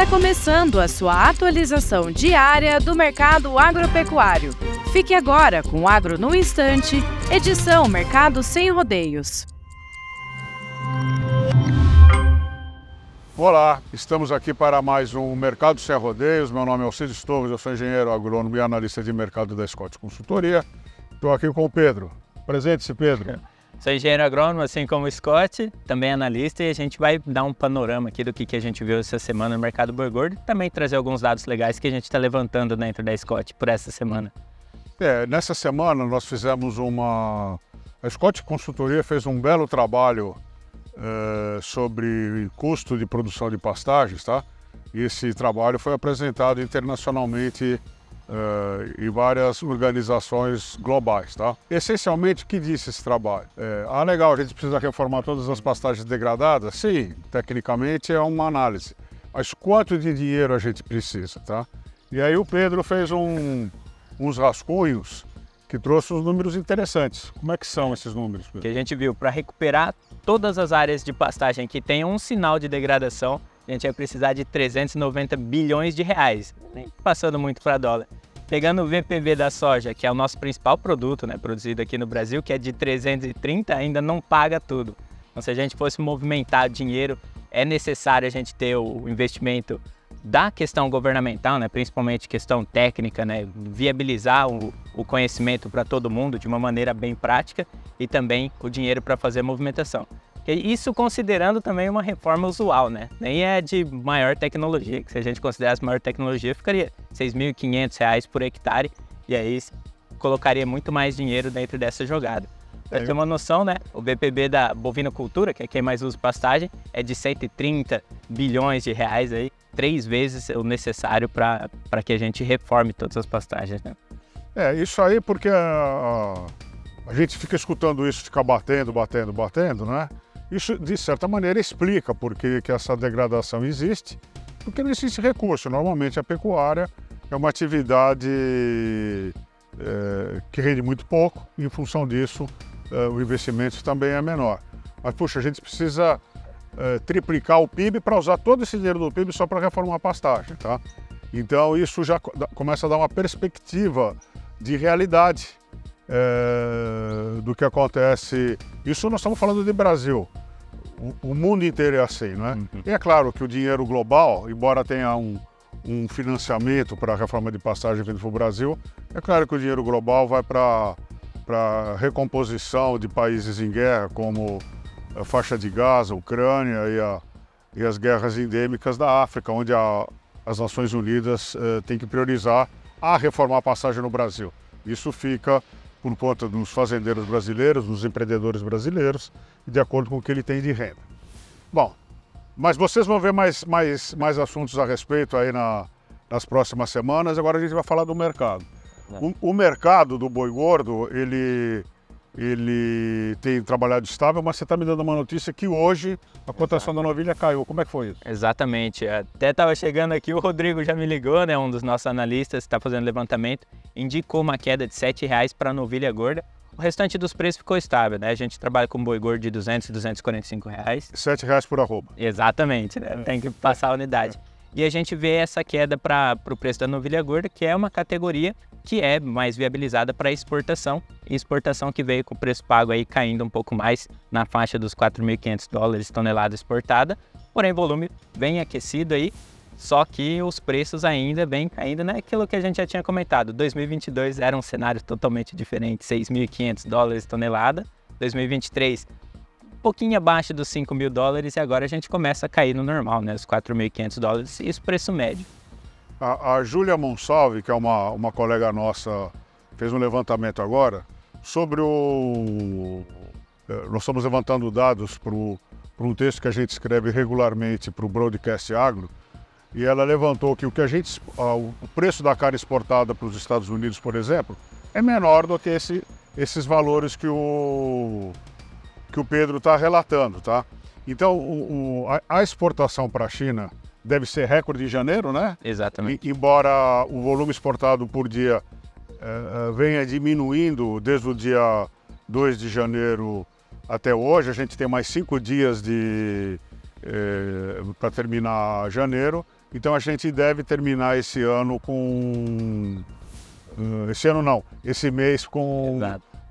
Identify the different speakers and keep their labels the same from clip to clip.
Speaker 1: Está começando a sua atualização diária do mercado agropecuário. Fique agora com o Agro no Instante, edição Mercado Sem Rodeios.
Speaker 2: Olá, estamos aqui para mais um Mercado Sem Rodeios. Meu nome é Alcides Torres, eu sou engenheiro agrônomo e analista de mercado da Scott Consultoria. Estou aqui com o Pedro. Presente-se, Pedro.
Speaker 3: Sou engenheiro agrônomo, assim como o Scott, também analista, e a gente vai dar um panorama aqui do que, que a gente viu essa semana no mercado boi gordo e também trazer alguns dados legais que a gente está levantando dentro da Scott por essa semana.
Speaker 2: É, nessa semana nós fizemos uma. A Scott Consultoria fez um belo trabalho é, sobre custo de produção de pastagens, tá? E esse trabalho foi apresentado internacionalmente uh, em várias organizações globais. Tá? Essencialmente, o que disse esse trabalho? É, ah, legal, a gente precisa reformar todas as pastagens degradadas? Sim, tecnicamente é uma análise. Mas quanto de dinheiro a gente precisa? Tá? E aí o Pedro fez um, uns rascunhos que trouxe uns números interessantes. Como é que são esses números? Pedro?
Speaker 3: Que a gente viu, para recuperar todas as áreas de pastagem que tenham um sinal de degradação, a gente vai precisar de 390 bilhões de reais, nem passando muito para dólar. Pegando o VPV da soja, que é o nosso principal produto, né, produzido aqui no Brasil, que é de 330, ainda não paga tudo. Então, se a gente fosse movimentar dinheiro, é necessário a gente ter o investimento da questão governamental, né, principalmente questão técnica, né, viabilizar o, o conhecimento para todo mundo de uma maneira bem prática e também o dinheiro para fazer movimentação. Isso considerando também uma reforma usual, né? Nem é de maior tecnologia, que se a gente considerasse maior tecnologia, ficaria R$ 6.500 por hectare, e aí colocaria muito mais dinheiro dentro dessa jogada. Para ter uma noção, né? O BPB da bovinocultura, que é quem mais usa pastagem, é de 130 bilhões de reais aí, três vezes o necessário para que a gente reforme todas as pastagens, né?
Speaker 2: É, isso aí porque a, a gente fica escutando isso, fica batendo, batendo, batendo, né? Isso, de certa maneira, explica por que, que essa degradação existe, porque não existe recurso. Normalmente, a pecuária é uma atividade é, que rende muito pouco, e em função disso, é, o investimento também é menor. Mas, puxa, a gente precisa é, triplicar o PIB para usar todo esse dinheiro do PIB só para reformar a pastagem, tá? Então, isso já começa a dar uma perspectiva de realidade é, do que acontece. Isso nós estamos falando de Brasil. O, o mundo inteiro é assim, não é? Uhum. E é claro que o dinheiro global, embora tenha um, um financiamento para a reforma de passagem vindo para o Brasil, é claro que o dinheiro global vai para para recomposição de países em guerra, como a faixa de Gaza, a Ucrânia e, a, e as guerras endêmicas da África, onde a, as Nações Unidas eh, têm que priorizar a reformar a passagem no Brasil. Isso fica por conta dos fazendeiros brasileiros, dos empreendedores brasileiros, de acordo com o que ele tem de renda. Bom, mas vocês vão ver mais, mais, mais assuntos a respeito aí na, nas próximas semanas. Agora a gente vai falar do mercado. O, o mercado do boi gordo, ele ele tem trabalhado estável, mas você está me dando uma notícia que hoje a cotação da novilha caiu. Como é que foi isso?
Speaker 3: Exatamente. Até estava chegando aqui, o Rodrigo já me ligou, né, um dos nossos analistas, está fazendo levantamento, indicou uma queda de R$ reais para a novilha gorda. O restante dos preços ficou estável, né? A gente trabalha com boi gordo de 200 e 245 reais.
Speaker 2: R$ reais por arroba.
Speaker 3: Exatamente, né? Tem que passar a unidade. E a gente vê essa queda para o preço da novilha gorda, que é uma categoria que é mais viabilizada para exportação, e exportação que veio com o preço pago aí caindo um pouco mais na faixa dos 4.500 dólares tonelada exportada, porém volume bem aquecido aí, só que os preços ainda vêm caindo, né? Aquilo que a gente já tinha comentado, 2022 era um cenário totalmente diferente, 6.500 dólares tonelada, 2023 um pouquinho abaixo dos 5 mil dólares e agora a gente começa a cair no normal, né? Os 4.500 dólares, isso preço médio.
Speaker 2: A, a Júlia Monsalve, que é uma, uma colega nossa, fez um levantamento agora sobre o. Eh, nós estamos levantando dados para um texto que a gente escreve regularmente para o Broadcast Agro, e ela levantou que o que a gente, o preço da carne exportada para os Estados Unidos, por exemplo, é menor do que esse, esses valores que o, que o Pedro está relatando, tá? Então, o, o, a, exportação para a China deve ser recorde em janeiro, né?
Speaker 3: Exatamente.
Speaker 2: E, embora o volume exportado por dia eh, venha diminuindo desde o dia 2 de janeiro até hoje, a gente tem mais cinco dias de eh, para terminar janeiro. Então a gente deve terminar esse ano com. Uh, esse ano não, esse mês com,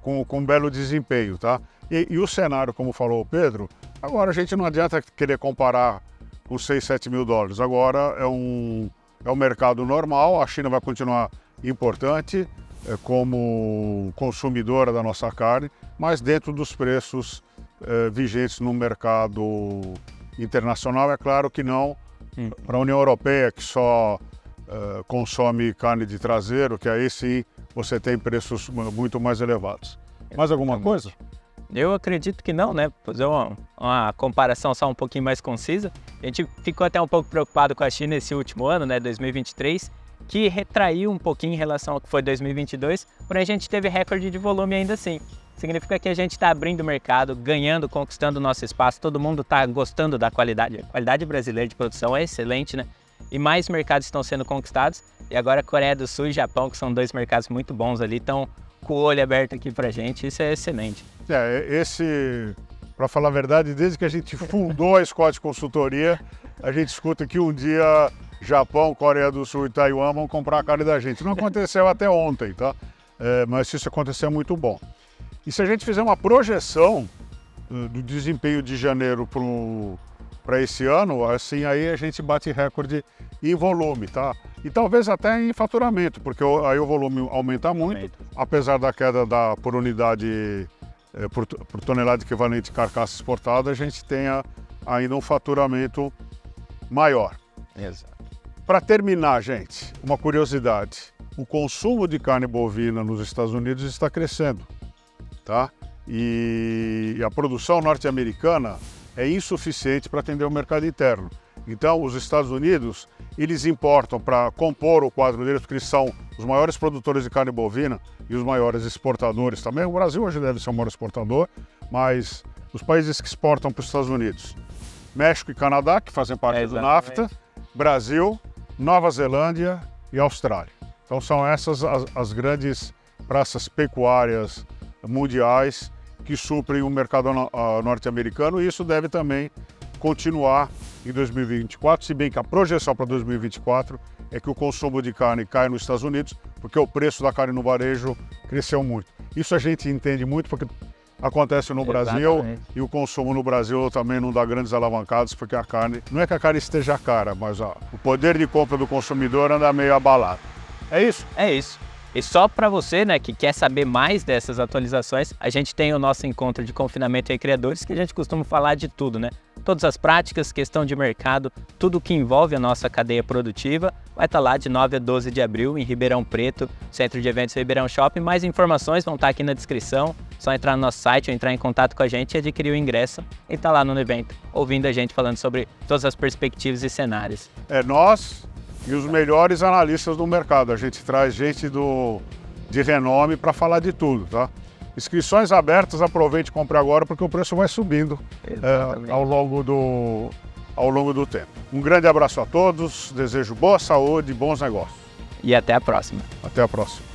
Speaker 2: com, com um belo desempenho, tá? E, e, o cenário, como falou o Pedro, agora a gente não adianta querer comparar com 6, 7 mil dólares. Agora é um, é um mercado normal, a China vai continuar importante é, como consumidora da nossa carne, mas dentro dos preços é, vigentes no mercado internacional. É claro que não hum. para a União Europeia, que só é, consome carne de traseiro, que aí sim você tem preços muito mais elevados. Mais alguma coisa?
Speaker 3: Eu acredito que não, né? Fazer uma, uma, comparação só um pouquinho mais concisa. A gente ficou até um pouco preocupado com a China esse último ano, né, 2023, que retraiu um pouquinho em relação ao que foi 2022, porém a gente teve recorde de volume ainda assim. Significa que a gente está abrindo o mercado, ganhando, conquistando o nosso espaço, todo mundo está gostando da qualidade. A qualidade brasileira de produção é excelente, né? E mais mercados estão sendo conquistados. E agora Coreia do Sul e Japão, que são dois mercados muito bons ali, estão com o olho aberto aqui pra gente. Isso é excelente.
Speaker 2: É, esse, para falar a verdade, desde que a gente fundou a Scott Consultoria, a gente escuta que um dia Japão, Coreia do Sul e Taiwan vão comprar a carne da gente. Não aconteceu até ontem, tá? É, mas se isso acontecer é muito bom. E se a gente fizer uma projeção uh, do desempenho de janeiro para esse ano, assim aí a gente bate recorde em volume, tá? E talvez até em faturamento, porque aí o volume aumenta muito, apesar da queda da, por unidade é, por, por, tonelada equivalente de carcaça exportada, a gente tenha ainda um faturamento maior.
Speaker 3: Exato.
Speaker 2: Para terminar, gente, uma curiosidade: o consumo de carne bovina nos Estados Unidos está crescendo, tá? E a produção norte-americana é insuficiente para atender o mercado interno. Então, os Estados Unidos, eles importam para compor o quadro deles, porque eles são os maiores produtores de carne bovina e os maiores exportadores também. O Brasil hoje deve ser o maior exportador, mas os países que exportam para os Estados Unidos, México e Canadá, que fazem parte é, do NAFTA, Brasil, Nova Zelândia e Austrália. Então são essas as, as grandes praças pecuárias mundiais que suprem o mercado norte-americano e isso deve também continuar em 2024, se bem que a projeção para 2024 é que o consumo de carne cai nos Estados Unidos, porque o preço da carne no varejo cresceu muito. Isso a gente entende muito porque acontece no Exatamente. Brasil e o consumo no Brasil também não dá grandes alavancadas porque a carne, não é que a carne esteja cara, mas ó, o poder de compra do consumidor anda meio abalado. É isso?
Speaker 3: É isso. E só para você, né, que quer saber mais dessas atualizações, a gente tem o nosso encontro de confinamento e criadores, que a gente costuma falar de tudo, né? Todas as práticas, questão de mercado, tudo que envolve a nossa cadeia produtiva, vai estar tá lá de 9 a 12 de abril em Ribeirão Preto, Centro de Eventos Ribeirão Shopping. Mais informações vão estar tá aqui na descrição. Só entrar no nosso site ou entrar em contato com a gente e adquirir o ingresso e estar tá lá no evento, ouvindo a gente falando sobre todas as perspectivas e cenários.
Speaker 2: É nós e os melhores analistas do mercado. A gente traz gente do, de renome para falar de tudo, tá? Inscrições abertas, aproveite e compre agora porque o preço vai subindo é, ao, longo do, ao longo do tempo. Um grande abraço a todos, desejo boa saúde e bons negócios.
Speaker 3: E até a próxima.
Speaker 2: Até a próxima.